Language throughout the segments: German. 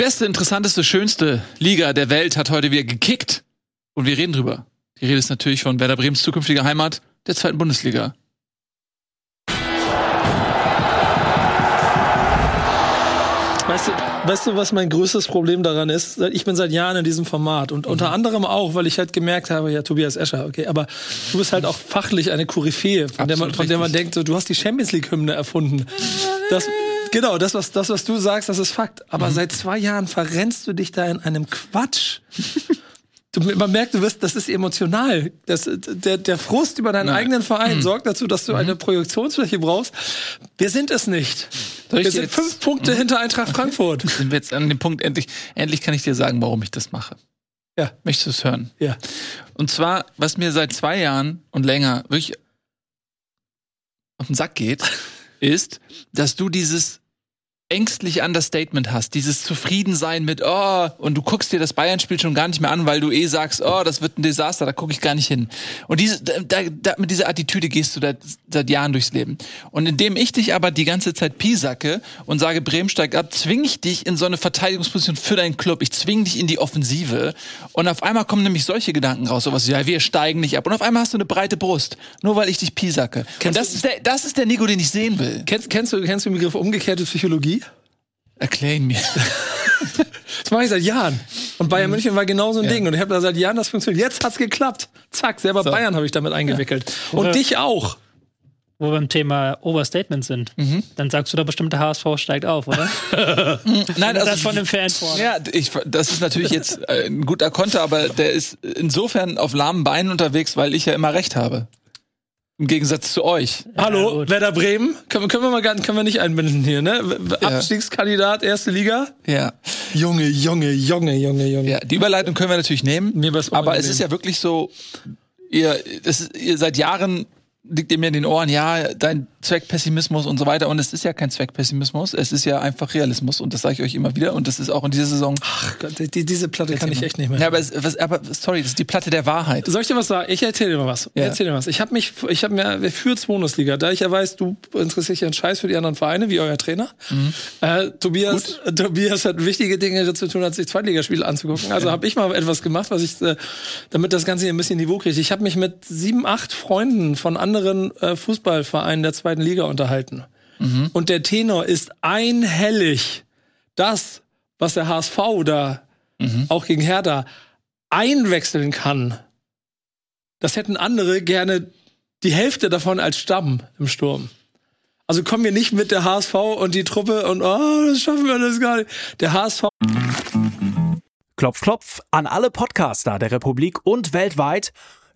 beste, interessanteste, schönste Liga der Welt hat heute wieder gekickt. Und wir reden drüber. Die Rede ist natürlich von Werder Bremens zukünftiger Heimat, der zweiten Bundesliga. Weißt du, weißt du, was mein größtes Problem daran ist? Ich bin seit Jahren in diesem Format und unter anderem auch, weil ich halt gemerkt habe, ja, Tobias Escher, okay, aber du bist halt auch fachlich eine Koryphäe, von, der man, von der man denkt, so, du hast die Champions League-Hymne erfunden. Das, genau, das was, das, was du sagst, das ist Fakt. Aber seit zwei Jahren verrennst du dich da in einem Quatsch. Du, man merkt, du wirst, das ist emotional. Das, der, der Frust über deinen Nein. eigenen Verein Mhm. sorgt dazu, dass du eine Projektionsfläche brauchst. Wir sind es nicht. Soll Wir sind jetzt- fünf Punkte hinter Eintracht Frankfurt. Sind wir jetzt an dem Punkt, endlich, endlich kann ich dir sagen, warum ich das mache. Ja. Möchtest du es hören? Ja. Und zwar, was mir seit zwei Jahren und länger wirklich auf den Sack geht, ist, dass du dieses ängstliche Understatement hast, dieses Zufriedensein mit, oh, und du guckst dir das Bayern-Spiel schon gar nicht mehr an, weil du eh sagst, oh, das wird ein Desaster, da gucke ich gar nicht hin. Und diese, da, da, mit dieser Attitüde gehst du da, seit Jahren durchs Leben. Und indem ich dich aber die ganze Zeit piesacke und sage, Bremen steigt ab, zwinge ich dich in so eine Verteidigungsposition für deinen Club. Ich zwinge dich in die Offensive. Und auf einmal kommen nämlich solche Gedanken raus, sowas, wie, ja, wir steigen nicht ab. Und auf einmal hast du eine breite Brust, nur weil ich dich piesacke. Und das ist, der, das ist der Nico, den ich sehen will. Kennst, kennst, du, kennst du den Begriff umgekehrte Psychologie? Erklär ihn mir. Das mache ich seit Jahren. Und Bayern München war genau so ein Mhm. Ja. Ding. Und ich habe da seit Jahren das funktioniert. Jetzt hat's geklappt. Zack, selber So. Bayern habe ich damit eingewickelt. Und Oder- dich auch. Wo wir beim Thema Overstatement sind. Mhm. Dann sagst du doch bestimmt, der HSV steigt auf, oder? Nein, also das von dem Fan vor. Ja, ich, das ist natürlich jetzt äh, ein guter Konter, aber der ist insofern auf lahmen Beinen unterwegs, weil ich ja immer recht habe. Im Gegensatz zu euch. Hallo, gut. Werder Bremen. Können, wir- können wir mal gar, können wir nicht einbinden hier, ne? Ja. Abstiegskandidat, erste Liga. Ja. Junge, Junge, Junge, Junge, Junge. ja. Die Überleitung können wir natürlich nehmen. Mir aber es ist ja wirklich so, ihr, das ihr seit Jahren liegt mir in den Ohren, ja, dein Zweckpessimismus und so weiter. Und es ist ja kein Zweckpessimismus, es ist ja einfach Realismus. Und das sage ich euch immer wieder. Und das ist auch in dieser Saison. Ach Gott, die, diese Platte kann ich echt nicht mehr. Ja, aber, es, was, aber sorry, das ist die Platte der Wahrheit. Soll ich dir was sagen? Ich erzähle dir mal was. Ich Ja. erzähl dir was. Ich habe mich, ich habe mir für Bundesliga, da ich ja weiß, du interessierst dich ja einen Scheiß für die anderen Vereine, wie euer Trainer. Mhm. Äh, Tobias, äh, Tobias hat wichtige Dinge zu tun, als sich Zweitligaspiele anzugucken. Also habe ich mal etwas gemacht, was ich, äh, damit das Ganze hier ein bisschen Niveau kriegt. Ich habe mich mit sieben, acht Freunden von anderen äh, Fußballvereinen der zweiten Liga unterhalten. Mhm. Und der Tenor ist einhellig. Das, was der HSV da Mhm. auch gegen Hertha einwechseln kann, das hätten andere gerne die Hälfte davon als Stamm im Sturm. Also kommen wir nicht mit der HSV und die Truppe und oh, das schaffen wir alles gar nicht. Der HSV Klopf, klopf an alle Podcaster der Republik und weltweit.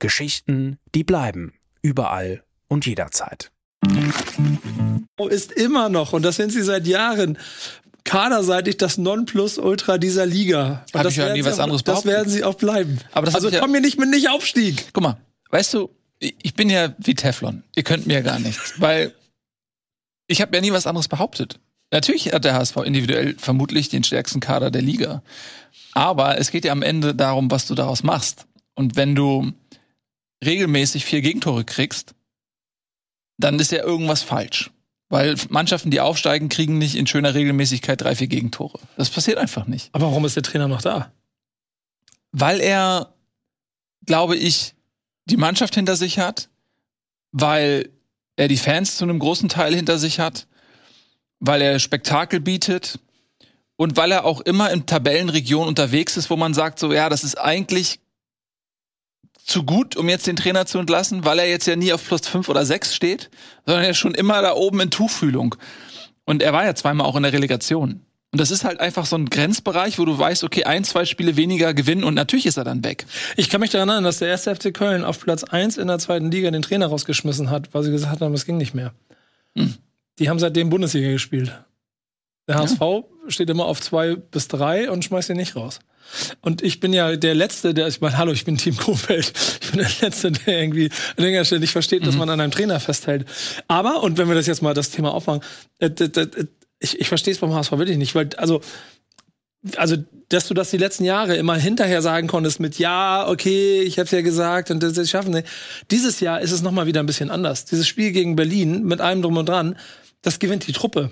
Geschichten, die bleiben. Überall und jederzeit. ist immer noch, und das sind sie seit Jahren, kaderseitig das Nonplusultra dieser Liga. Und Hab das ich ja werden nie sie was auch, anderes Das behauptet. werden sie auch bleiben. Aber das also ja- komm mir nicht mit Nicht-Aufstieg. Guck mal, weißt du, ich ich bin ja wie Teflon. Ihr könnt mir gar nichts, weil ich habe ja nie was anderes behauptet. Natürlich hat der HSV individuell vermutlich den stärksten Kader der Liga. Aber es geht ja am Ende darum, was du daraus machst. Und wenn du regelmäßig vier Gegentore kriegst, dann ist ja irgendwas falsch. Weil Mannschaften, die aufsteigen, kriegen nicht in schöner Regelmäßigkeit drei, vier Gegentore. Das passiert einfach nicht. Aber warum ist der Trainer noch da? Weil er, glaube ich, die Mannschaft hinter sich hat, weil er die Fans zu einem großen Teil hinter sich hat, weil er Spektakel bietet und weil er auch immer in Tabellenregionen unterwegs ist, wo man sagt, so ja, das ist eigentlich zu gut, um jetzt den Trainer zu entlassen, weil er jetzt ja nie auf plus fünf oder sechs steht, sondern er ist schon immer da oben in Tuchfühlung. Und er war ja zweimal auch in der Relegation. Und das ist halt einfach so ein Grenzbereich, wo du weißt, okay, ein, zwei Spiele weniger gewinnen und natürlich ist er dann weg. Ich kann mich daran erinnern, dass der erste FC Köln auf Platz 1 in der zweiten Liga den Trainer rausgeschmissen hat, weil sie gesagt haben, es ging nicht mehr. Hm. Die haben seitdem Bundesliga gespielt. Der HSV steht immer auf zwei bis drei und schmeißt ihn nicht raus. Und ich bin ja der Letzte, der, ich meine, hallo, ich bin Team Kofeld. Ich bin der Letzte, der irgendwie an irgendeiner Stelle nicht versteht, dass man an einem Trainer festhält. Aber, und wenn wir das jetzt mal das Thema aufmachen, äh, d- ich, ich verstehe es beim HSV wirklich nicht, weil, also, also, dass du das die letzten Jahre immer hinterher sagen konntest mit, ja, okay, ich hab's ja gesagt und das, das schaffen sie. Dieses Jahr ist es nochmal wieder ein bisschen anders. Dieses Spiel gegen Berlin mit allem drum und dran, das gewinnt die Truppe.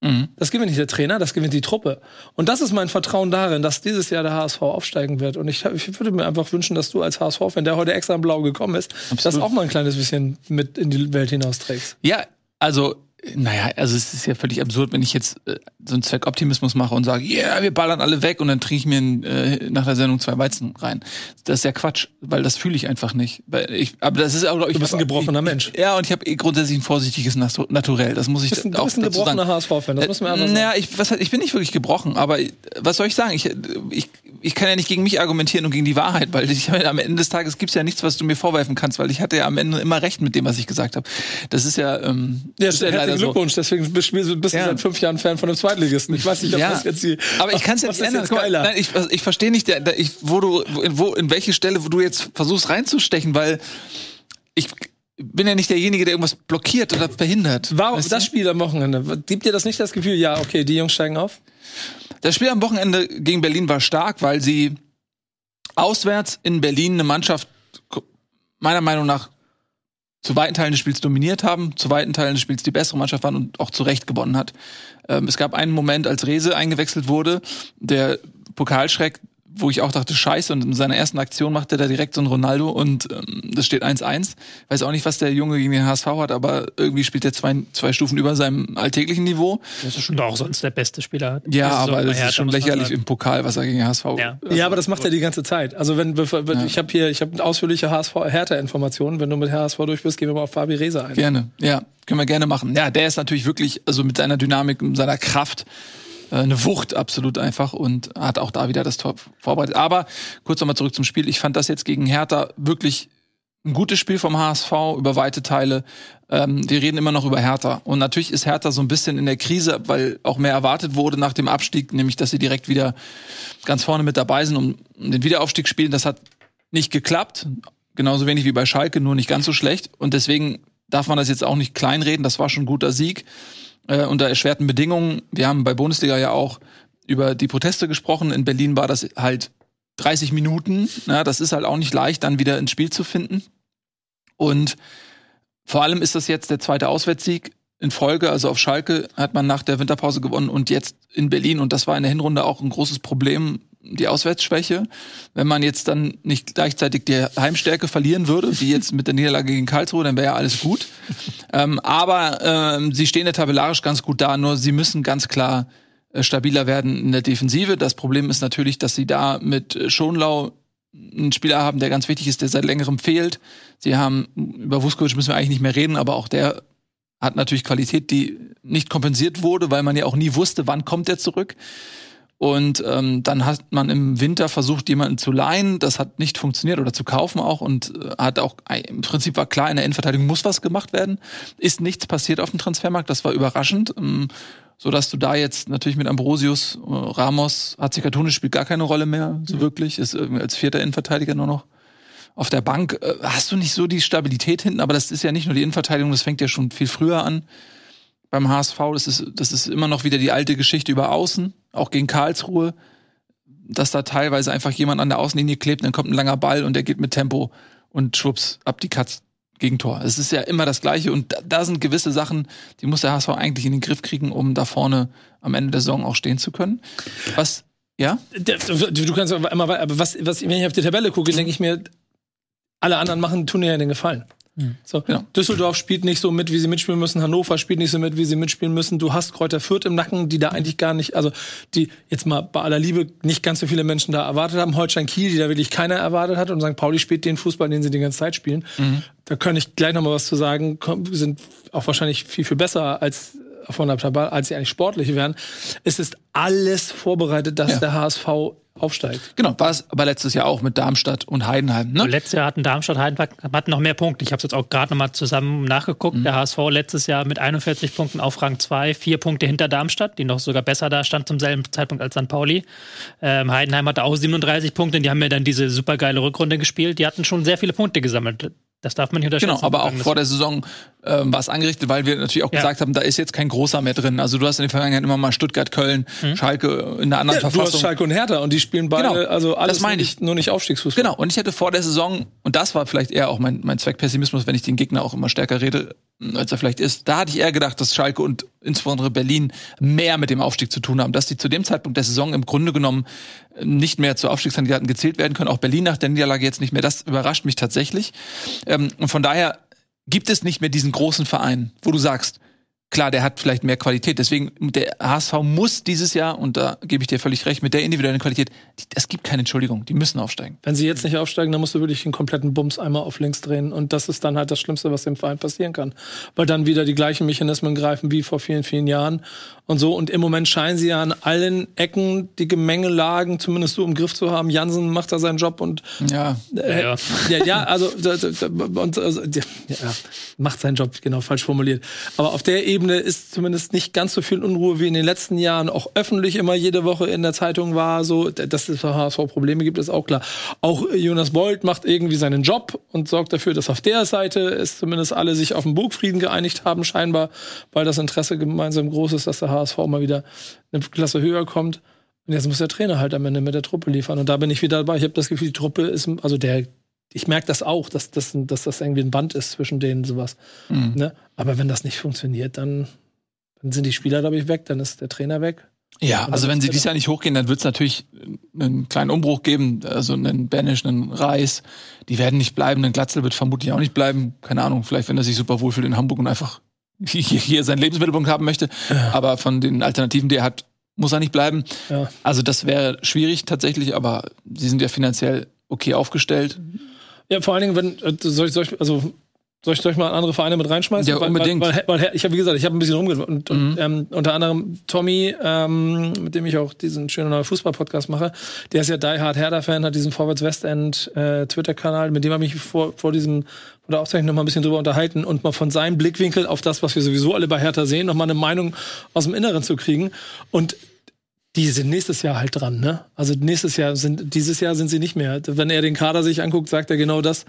Mhm. Das gewinnt nicht der Trainer, das gewinnt die Truppe. Und das ist mein Vertrauen darin, dass dieses Jahr der HSV aufsteigen wird. Und ich, ich würde mir einfach wünschen, dass du als HSV-Fan, der heute extra in Blau gekommen ist, das auch mal ein kleines bisschen mit in die Welt hinausträgst. Ja, also, naja, also es ist ja völlig absurd, wenn ich jetzt äh, so einen Zweckoptimismus mache und sage, ja, yeah, wir ballern alle weg und dann trinke ich mir äh, nach der Sendung zwei Weizen rein. Das ist ja Quatsch, weil das fühle ich einfach nicht. Weil ich, aber das ist auch, glaub ich, Du bist ein gebrochener Mensch. Ja, und ich habe eh grundsätzlich ein vorsichtiges Natu- Naturell. Das muss ich Du bist ein, du auch bist ein gebrochener. HSV-Fan, das muss man einfach sagen. Naja, ich, was, ich bin nicht wirklich gebrochen, aber was soll ich sagen? Ich, ich, ich kann ja nicht gegen mich argumentieren und gegen die Wahrheit, weil ich, am Ende des Tages gibt's ja nichts, was du mir vorwerfen kannst, weil ich hatte ja am Ende immer recht mit dem, was ich gesagt habe. Das ist ja, ähm, Ja, ist ja leider so. Glückwunsch, deswegen bist, bist Ja. du seit fünf Jahren Fan von einem Zweitligisten. Ich weiß nicht, ob Ja. das jetzt die. Aber ich kann es ja nicht ändern. Jetzt mal, geiler? Nein, ich, ich verstehe nicht, der, der, ich, wo du, in, wo, in welche Stelle, wo du jetzt versuchst reinzustechen, weil ich bin ja nicht derjenige, der irgendwas blockiert oder verhindert. Warum Weißt das du? Spiel am Wochenende? Gibt dir das nicht das Gefühl, ja, okay, die Jungs steigen auf? Das Spiel am Wochenende gegen Berlin war stark, weil sie auswärts in Berlin eine Mannschaft meiner Meinung nach zu weiten Teilen des Spiels dominiert haben, zu weiten Teilen des Spiels die bessere Mannschaft waren und auch zu Recht gewonnen hat. Ähm, es gab einen Moment, als Rese eingewechselt wurde, der Pokalschreck, wo ich auch dachte, scheiße, und in seiner ersten Aktion macht er da direkt so ein Ronaldo und ähm, das steht 1-1. Weiß auch nicht, was der Junge gegen den HSV hat, aber irgendwie spielt er zwei, zwei Stufen über seinem alltäglichen Niveau. Das ist schon auch sonst der beste Spieler. Ja, aber bei das ist Hertha, schon lächerlich im Pokal, was er gegen den HSV Ja. ja, aber das macht er die ganze Zeit. Also wenn, bevor- wenn Ja. ich habe hier, ich habe ausführliche HSV Hertha-Informationen. Wenn du mit HSV durch bist, gehen wir mal auf Fabi Reza ein. Gerne, ja, können wir gerne machen. Ja, der ist natürlich wirklich, also mit seiner Dynamik, mit seiner Kraft, eine Wucht absolut einfach und hat auch da wieder das Tor vorbereitet. Aber kurz nochmal zurück zum Spiel. Ich fand das jetzt gegen Hertha wirklich ein gutes Spiel vom HSV über weite Teile. Ähm, wir reden immer noch über Hertha. Und natürlich ist Hertha so ein bisschen in der Krise, weil auch mehr erwartet wurde nach dem Abstieg, nämlich dass sie direkt wieder ganz vorne mit dabei sind und den Wiederaufstieg spielen. Das hat nicht geklappt. Genauso wenig wie bei Schalke, nur nicht ganz so schlecht. Und deswegen darf man das jetzt auch nicht kleinreden. Das war schon ein guter Sieg äh, unter erschwerten Bedingungen. Wir haben bei Bundesliga ja auch über die Proteste gesprochen. In Berlin war das halt 30 Minuten. Ja, das ist halt auch nicht leicht, dann wieder ins Spiel zu finden. Und vor allem ist das jetzt der zweite Auswärtssieg in Folge. Also auf Schalke hat man nach der Winterpause gewonnen und jetzt in Berlin. Und das war in der Hinrunde auch ein großes Problem, die Auswärtsschwäche. Wenn man jetzt dann nicht gleichzeitig die Heimstärke verlieren würde, wie jetzt mit der Niederlage gegen Karlsruhe, dann wäre ja alles gut. ähm, aber ähm, sie stehen ja tabellarisch ganz gut da, nur sie müssen ganz klar äh, stabiler werden in der Defensive. Das Problem ist natürlich, dass sie da mit äh, Schonlau einen Spieler haben, der ganz wichtig ist, der seit längerem fehlt. Sie haben, über Vuskovic müssen wir eigentlich nicht mehr reden, aber auch der hat natürlich Qualität, die nicht kompensiert wurde, weil man ja auch nie wusste, wann kommt er zurück. Und ähm, dann hat man im Winter versucht, jemanden zu leihen. Das hat nicht funktioniert oder zu kaufen auch und äh, hat auch im Prinzip war klar, in der Innenverteidigung muss was gemacht werden. Ist nichts passiert auf dem Transfermarkt. Das war überraschend, ähm, so dass du da jetzt natürlich mit Ambrosius, äh, Ramos, Hatzikatone spielt gar keine Rolle mehr, so wirklich. Ist irgendwie als vierter Innenverteidiger nur noch auf der Bank. Äh, hast du nicht so die Stabilität hinten? Aber das ist ja nicht nur die Innenverteidigung, das fängt ja schon viel früher an beim HSV. Das ist, das ist immer noch wieder die alte Geschichte über Außen, auch gegen Karlsruhe, dass da teilweise einfach jemand an der Außenlinie klebt, dann kommt ein langer Ball und der geht mit Tempo und schwupps, ab die Katz gegen Tor. Es ist ja immer das Gleiche und da, da sind gewisse Sachen, die muss der HSV eigentlich in den Griff kriegen, um da vorne am Ende der Saison auch stehen zu können. Was, ja? Du, kannst aber immer, aber was, was, wenn ich auf die Tabelle gucke, denke ich mir, alle anderen machen, tun dir ja den Gefallen. So, Genau. Düsseldorf spielt nicht so mit, wie sie mitspielen müssen. Hannover spielt nicht so mit, wie sie mitspielen müssen. Du hast Kräuter Fürth im Nacken, die da eigentlich gar nicht, also die jetzt mal bei aller Liebe nicht ganz so viele Menschen da erwartet haben. Holstein Kiel, die da wirklich keiner erwartet hat. Und St. Pauli spielt den Fußball, den sie die ganze Zeit spielen. Da kann ich gleich noch mal was zu sagen. Komm, Sind auch wahrscheinlich viel, viel besser als von der Tabelle, als sie eigentlich sportlich wären. Es ist alles vorbereitet, dass Ja. der HSV aufsteigt. Genau, war es aber letztes Jahr auch mit Darmstadt und Heidenheim. Ne? Letztes Jahr hatten Darmstadt Heidenheim hatten noch mehr Punkte. Ich habe es jetzt auch gerade nochmal zusammen nachgeguckt. Mhm. Der HSV letztes Jahr mit 41 Punkten auf Rang 2, vier Punkte hinter Darmstadt, die noch sogar besser da stand zum selben Zeitpunkt als St. Pauli. Ähm, Heidenheim hatte auch 37 Punkte und die haben ja dann diese supergeile Rückrunde gespielt. Die hatten schon sehr viele Punkte gesammelt. Das darf man nicht unterschätzen. Genau, aber auch vor der Saison ähm, war es angerichtet, weil wir natürlich auch Ja. gesagt haben, da ist jetzt kein großer mehr drin. Also du hast in der Vergangenheit immer mal Stuttgart, Köln, Schalke in einer anderen Ja, du hast Verfassung. Schalke und Hertha und die spielen beide, Genau, also alles das meine nur ich. nicht, nur nicht Aufstiegsfußball. Genau, und ich hätte vor der Saison, und das war vielleicht eher auch mein, mein Zweckpessimismus, wenn ich den Gegner auch immer stärker rede, als er vielleicht ist, da hatte ich eher gedacht, dass Schalke und insbesondere Berlin mehr mit dem Aufstieg zu tun haben, dass die zu dem Zeitpunkt der Saison im Grunde genommen nicht mehr zu Aufstiegskandidaten gezählt werden können, auch Berlin nach der Niederlage jetzt nicht mehr. Das überrascht mich tatsächlich. Ähm, und von daher gibt es nicht mehr diesen großen Verein, wo du sagst, klar, der hat vielleicht mehr Qualität. Deswegen, der HSV muss dieses Jahr, und da gebe ich dir völlig recht, mit der individuellen Qualität, die, es gibt keine Entschuldigung, die müssen aufsteigen. Wenn sie jetzt nicht aufsteigen, dann musst du wirklich den kompletten Bums einmal auf links drehen. Und das ist dann halt das Schlimmste, was dem Verein passieren kann. Weil dann wieder die gleichen Mechanismen greifen wie vor vielen, vielen Jahren. Und so. Und im Moment scheinen sie ja an allen Ecken die Gemengelagen zumindest so im Griff zu haben. Jansen macht da seinen Job und Ja, äh, Ja, ja, ja, also, und, also ja, ja, macht seinen Job, genau, falsch formuliert. Aber auf der Ebene ist zumindest nicht ganz so viel Unruhe wie in den letzten Jahren, auch öffentlich immer jede Woche in der Zeitung war, so, dass es bei HSV Probleme gibt, ist auch klar. Auch Jonas Bold macht irgendwie seinen Job und sorgt dafür, dass auf der Seite es zumindest alle sich auf den Burgfrieden geeinigt haben, scheinbar, weil das Interesse gemeinsam groß ist, dass der HSV mal wieder eine Klasse höher kommt. Und jetzt muss der Trainer halt am Ende mit der Truppe liefern. Und da bin ich wieder dabei. Ich habe das Gefühl, die Truppe ist, also der, ich merke das auch, dass, dass, dass das irgendwie ein Band ist zwischen denen sowas. Mhm. Ne? Aber wenn das nicht funktioniert, dann, dann sind die Spieler, glaube ich, weg, dann ist der Trainer weg. Ja, also wenn sie dieses Jahr nicht hochgehen, dann wird es natürlich einen kleinen Umbruch geben, also einen Banish, einen Reis. Die werden nicht bleiben, ein Glatzel wird vermutlich auch nicht bleiben. Keine Ahnung, vielleicht wenn er sich super wohlfühlt in Hamburg und einfach hier, hier seinen Lebensmittelpunkt haben möchte. Aber von den Alternativen, die er hat, muss er nicht bleiben. Ja. Also das wäre schwierig tatsächlich, aber sie sind ja finanziell okay aufgestellt. Ja, vor allen Dingen, wenn, äh, soll ich, soll ich also, soll ich, soll ich mal andere Vereine mit reinschmeißen? Ja, unbedingt. Weil, weil, weil ich habe, wie gesagt, ich habe ein bisschen rumgehört. Und, und Mhm. ähm, unter anderem Tommy, ähm, mit dem ich auch diesen schönen neuen Fußball-Podcast mache, der ist ja Die Hard Hertha-Fan, hat diesen Vorwärts Westend äh, Twitter-Kanal, mit dem habe ich mich vor, vor diesem vor der Aufzeichnung noch mal ein bisschen drüber unterhalten und mal von seinem Blickwinkel auf das, was wir sowieso alle bei Hertha sehen, noch mal eine Meinung aus dem Inneren zu kriegen. Und die sind nächstes Jahr halt dran, ne? Also nächstes Jahr sind, dieses Jahr sind sie nicht mehr. Wenn er den Kader sich anguckt, sagt er genau das.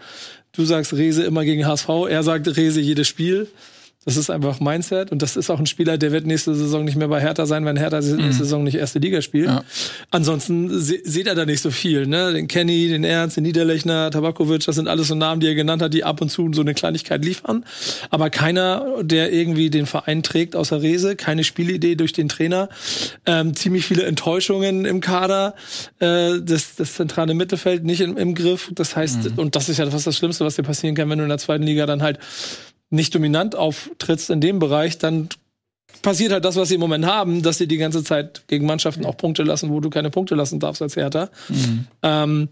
Du sagst Rese immer gegen HSV, er sagt Rese jedes Spiel. Das ist einfach Mindset und das ist auch ein Spieler, der wird nächste Saison nicht mehr bei Hertha sein, wenn Hertha nächste Saison nicht erste Liga spielt. Ja. Ansonsten se seht er da nicht so viel, ne? Den Kenny, den Ernst, den Niederlechner, Tabakovic, das sind alles so Namen, die er genannt hat, die ab und zu so eine Kleinigkeit liefern. Aber keiner, der irgendwie den Verein trägt, außer Rese, keine Spielidee durch den Trainer, ähm, ziemlich viele Enttäuschungen im Kader, äh, das, das zentrale Mittelfeld nicht im, im Griff. Das heißt, und das ist ja fast das Schlimmste, was dir passieren kann, wenn du in der zweiten Liga dann halt nicht dominant auftrittst in dem Bereich, dann passiert halt das, was sie im Moment haben, dass sie die ganze Zeit gegen Mannschaften auch Punkte lassen, wo du keine Punkte lassen darfst als Hertha. Ähm,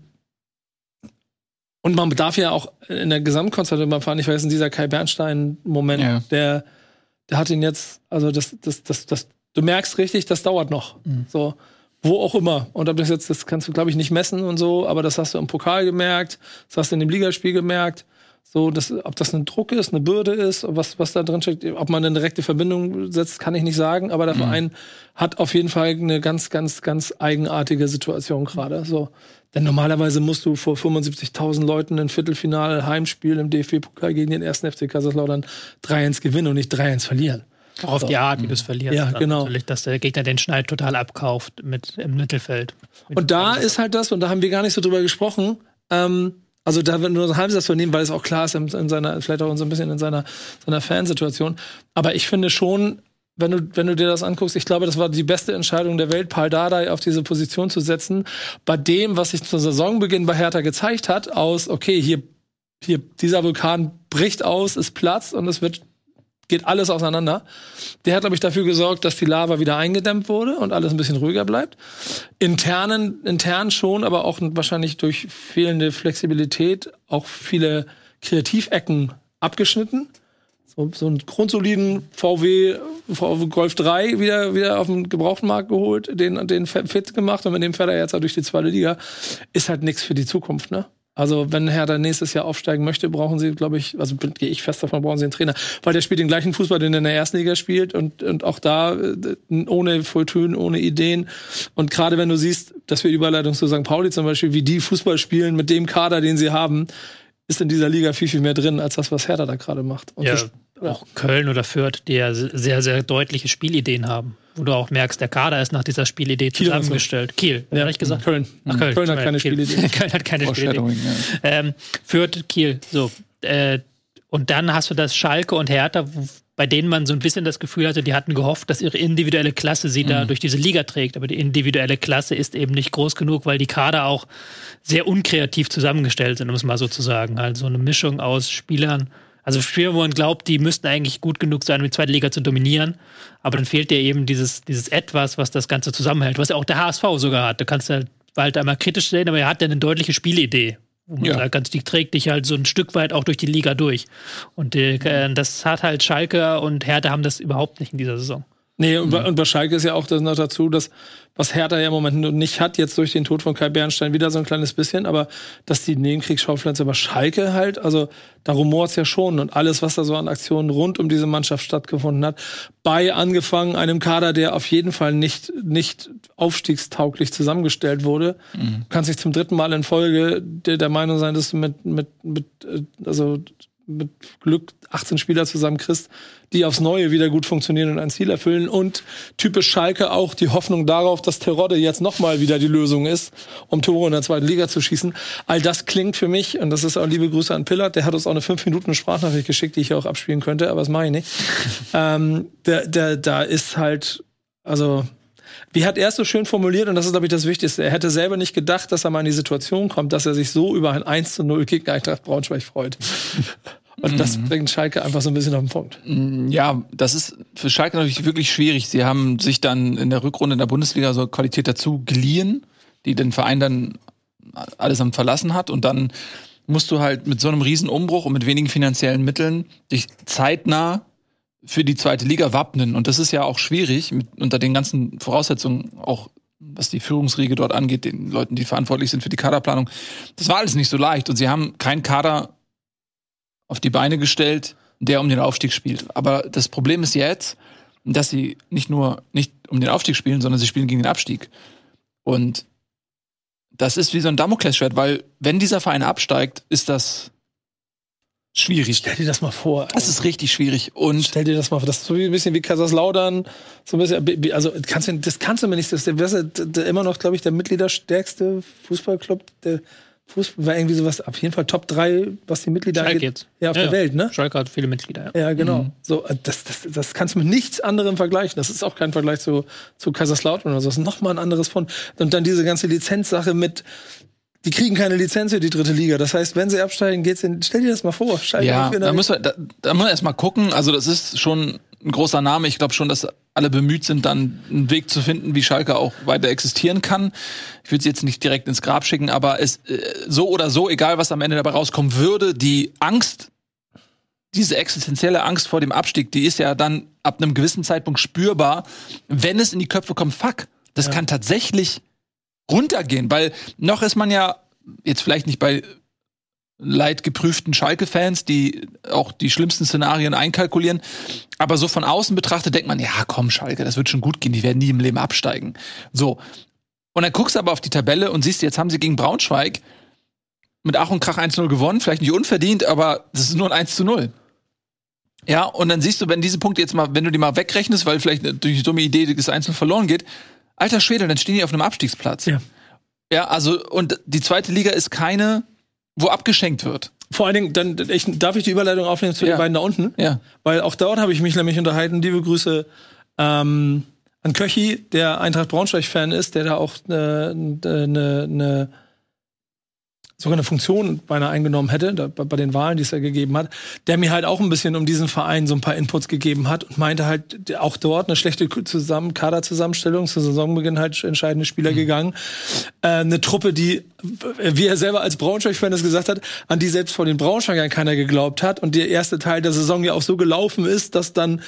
und man darf ja auch in der Gesamtkonstellation beim Fahren, ich weiß, in dieser Kai Bernstein-Moment, Ja. der, der hat ihn jetzt, also das, das, das, das, du merkst richtig, das dauert noch. So, wo auch immer. Und ob das jetzt, das kannst du, glaube ich, nicht messen und so, aber das hast du im Pokal gemerkt, das hast du in dem Ligaspiel gemerkt. So, das, ob das ein Druck ist, eine Bürde ist, was, was da drin steckt, ob man eine direkte Verbindung setzt, kann ich nicht sagen, aber der Verein hat auf jeden Fall eine ganz, ganz, ganz eigenartige Situation gerade. So. Denn normalerweise musst du vor 75.000 Leuten ein Viertelfinale Heimspiel im DFB-Pokal gegen den ersten FC Kaiserslautern 3-1 gewinnen und nicht 3-1 verlieren. Auf die Art, wie du es verlierst. Ja, genau. Natürlich, dass der Gegner den Schneid total abkauft mit im Mittelfeld. Und da ist halt das, und da haben wir gar nicht so drüber gesprochen, ähm, also da so einen Halbsatz vernehmen, weil es auch klar ist in, in seiner, vielleicht auch so ein bisschen in seiner, seiner Fansituation. Aber ich finde schon, wenn du, wenn du dir das anguckst, ich glaube, das war die beste Entscheidung der Welt, Paul Dardai auf diese Position zu setzen. Bei dem, was sich zum Saisonbeginn bei Hertha gezeigt hat, aus, okay, hier, hier, dieser Vulkan bricht aus, es platzt und es wird geht alles auseinander. Der hat, glaube ich, dafür gesorgt, dass die Lava wieder eingedämmt wurde und alles ein bisschen ruhiger bleibt. Internen, intern schon, aber auch wahrscheinlich durch fehlende Flexibilität auch viele Kreativecken abgeschnitten. So, so einen grundsoliden VW, VW Golf 3 wieder, wieder auf den Gebrauchtmarkt geholt, den, den fit gemacht und mit dem fährt er jetzt halt durch die zweite Liga. Ist halt nichts für die Zukunft, ne? Also, wenn Hertha nächstes Jahr aufsteigen möchte, brauchen sie, glaube ich, also gehe ich fest davon, brauchen sie einen Trainer. Weil der spielt den gleichen Fußball, den er in der ersten Liga spielt und, und auch da äh, ohne Volltönen, ohne Ideen. Und gerade wenn du siehst, dass wir Überleitung zu St. Pauli zum Beispiel, wie die Fußball spielen mit dem Kader, den sie haben, ist in dieser Liga viel, viel mehr drin, als das, was Hertha da gerade macht. Und Ja, auch Köln oder Fürth, die ja sehr, sehr deutliche Spielideen haben. Wo du auch merkst, der Kader ist nach dieser Spielidee Kiel zusammengestellt. Kiel, ja, ich gesagt. Köln. Ach, Köln. Köln hat keine Kiel. Spielidee. Köln hat keine Spielidee. Ja. Ähm, Fürth, Kiel, so. Äh, und dann hast du das Schalke und Hertha, wo, bei denen man so ein bisschen das Gefühl hatte, die hatten gehofft, dass ihre individuelle Klasse sie Mhm. da durch diese Liga trägt. Aber die individuelle Klasse ist eben nicht groß genug, weil die Kader auch sehr unkreativ zusammengestellt sind, um es mal so zu sagen. Also eine Mischung aus Spielern. Also Spieler, wo man glaubt, die müssten eigentlich gut genug sein, um die zweite Liga zu dominieren. Aber dann fehlt dir eben dieses, dieses Etwas, was das Ganze zusammenhält, was ja auch der HSV sogar hat. Du kannst ja halt einmal kritisch sehen, aber er hat ja eine deutliche Spielidee. Wo man Ja. sagt, ganz, die trägt dich halt so ein Stück weit auch durch die Liga durch. Und äh, das hat halt Schalke und Hertha haben das überhaupt nicht in dieser Saison. Nee, und, bei, und bei Schalke ist ja auch das noch dazu, dass was Hertha ja im Moment nicht hat, jetzt durch den Tod von Kai Bernstein wieder so ein kleines bisschen, aber dass die Nebenkriegsschauplätze bei Schalke halt, also da rumort's ja schon und alles, was da so an Aktionen rund um diese Mannschaft stattgefunden hat, bei angefangen einem Kader, der auf jeden Fall nicht, nicht aufstiegstauglich zusammengestellt wurde, du kannst nicht zum dritten Mal in Folge der, der Meinung sein, dass du mit, mit, mit, äh, also mit Glück 18 Spieler zusammenkriegst, die aufs Neue wieder gut funktionieren und ein Ziel erfüllen. Und typisch Schalke auch die Hoffnung darauf, dass Terodde jetzt nochmal wieder die Lösung ist, um Tore in der zweiten Liga zu schießen. All das klingt für mich, und das ist auch liebe Grüße an Pillard, der hat uns auch eine 5 Minuten Sprachnachricht geschickt, die ich auch abspielen könnte, aber das mache ich nicht. ähm, der, der, da ist halt, also wie hat er es so schön formuliert, und das ist, glaube ich, das Wichtigste. Er hätte selber nicht gedacht, dass er mal in die Situation kommt, dass er sich so über ein 1 zu 0 gegen Eintracht Braunschweig freut. Und das bringt Schalke einfach so ein bisschen auf den Punkt. Ja, das ist für Schalke natürlich wirklich schwierig. Sie haben sich dann in der Rückrunde in der Bundesliga so Qualität dazu geliehen, die den Verein dann allesamt verlassen hat. Und dann musst du halt mit so einem Riesenumbruch und mit wenigen finanziellen Mitteln dich zeitnah für die zweite Liga wappnen. Und das ist ja auch schwierig mit, unter den ganzen Voraussetzungen, auch was die Führungsriege dort angeht, den Leuten, die verantwortlich sind für die Kaderplanung. Das war alles nicht so leicht. Und sie haben keinen Kader auf die Beine gestellt, der um den Aufstieg spielt. Aber das Problem ist jetzt, dass sie nicht nur nicht um den Aufstieg spielen, sondern sie spielen gegen den Abstieg. Und das ist wie so ein Damoklesschwert, weil wenn dieser Verein absteigt, ist das schwierig. Stell dir das mal vor. Das ist richtig schwierig. Und Stell dir das mal vor. Das ist so ein bisschen wie Kaiserslautern. So ein bisschen, also kannst du, das kannst du mir nicht. Das ist der, immer noch, glaube ich, der mitgliederstärkste Fußballclub. Der Fußball war irgendwie sowas, auf jeden Fall Top 3, was die Mitglieder Schalke angeht. jetzt. Ja, auf der Welt, ne? Schalke hat viele Mitglieder, ja. Ja, genau. Mhm. So, das, das, das kannst du mit nichts anderem vergleichen. Das ist auch kein Vergleich zu, zu Kaiserslautern oder so. Das ist nochmal ein anderes von. Und dann diese ganze Lizenzsache mit, die kriegen keine Lizenz für die dritte Liga. Das heißt, wenn sie absteigen, geht's in, stell dir das mal vor. Ja, da muss man, da, da muss man erst mal gucken. Also das ist schon ein großer Name. Ich glaube schon, dass alle bemüht sind, dann einen Weg zu finden, wie Schalke auch weiter existieren kann. Ich würde sie jetzt nicht direkt ins Grab schicken, aber es äh, so oder so, egal was am Ende dabei rauskommen würde, die Angst, diese existenzielle Angst vor dem Abstieg, die ist ja dann ab einem gewissen Zeitpunkt spürbar, wenn es in die Köpfe kommt, fuck, das kann tatsächlich runtergehen, weil noch ist man ja jetzt vielleicht nicht bei leidgeprüften Schalke-Fans, die auch die schlimmsten Szenarien einkalkulieren. Aber so von außen betrachtet denkt man, ja, komm, Schalke, das wird schon gut gehen, die werden nie im Leben absteigen. So. Und dann guckst du aber auf die Tabelle und siehst, jetzt haben sie gegen Braunschweig mit Ach und Krach 1-0 gewonnen, vielleicht nicht unverdient, aber das ist nur ein 1 zu 0. Ja, und dann siehst du, wenn diese Punkte jetzt mal, wenn du die mal wegrechnest, weil vielleicht durch die dumme Idee das Einzelne verloren geht, alter Schwede, dann stehen die auf einem Abstiegsplatz. Ja. Ja, also, und die zweite Liga ist keine, wo abgeschenkt wird. Vor allen Dingen, dann ich, darf ich die Überleitung aufnehmen zu Ja. den beiden da unten? Ja. Weil auch dort habe ich mich nämlich unterhalten. Liebe Grüße ähm, an Köchi, der Eintracht Braunschweig-Fan ist, der da auch eine, eine, eine sogar eine Funktion beinahe eingenommen hätte, da, bei, bei den Wahlen, die es ja gegeben hat, der mir halt auch ein bisschen um diesen Verein so ein paar Inputs gegeben hat und meinte halt auch dort eine schlechte Zusammen Kaderzusammenstellung, zu Saisonbeginn halt entscheidende Spieler mhm. gegangen. Äh, eine Truppe, die, wie er selber als Braunschweig-Fan das gesagt hat, an die selbst vor den Braunschweigern keiner geglaubt hat und der erste Teil der Saison ja auch so gelaufen ist, dass dann